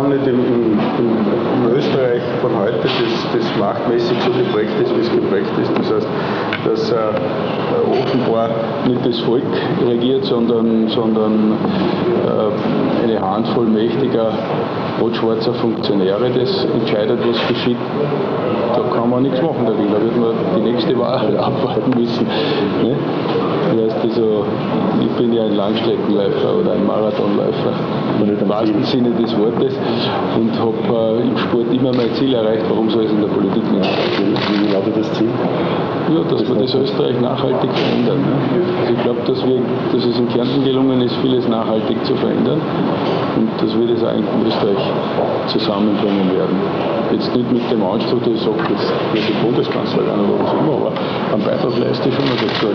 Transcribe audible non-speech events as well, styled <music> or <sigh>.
kann nicht im, im, im Österreich von heute, das, das machtmäßig so geprägt ist, wie es geprägt ist. Das heißt, dass äh, offenbar nicht das Volk regiert, sondern, sondern äh, eine Handvoll mächtiger rot-schwarzer Funktionäre das entscheidet, was geschieht. Da kann man nichts machen dagegen. Da wird man die nächste Wahl <laughs> abwarten müssen. Ne? Das heißt also, ich bin ja ein Langstreckenläufer oder ein Marathonläufer im wahrsten Sinne des Wortes und habe äh, im Sport immer mein Ziel erreicht. Warum soll es in der Politik nicht? Wie lautet das Ziel? Ja, dass wir das Österreich nachhaltig verändern. Ne? Also ich glaube, dass, dass es in Kärnten gelungen ist, vieles nachhaltig zu verändern und dass wir das auch in Österreich zusammenbringen werden. Jetzt nicht mit dem Anspruch, dass ich sage, das wird die Bundeskanzlerin oder was immer, aber am Beitrag leiste ich schon mal dazu.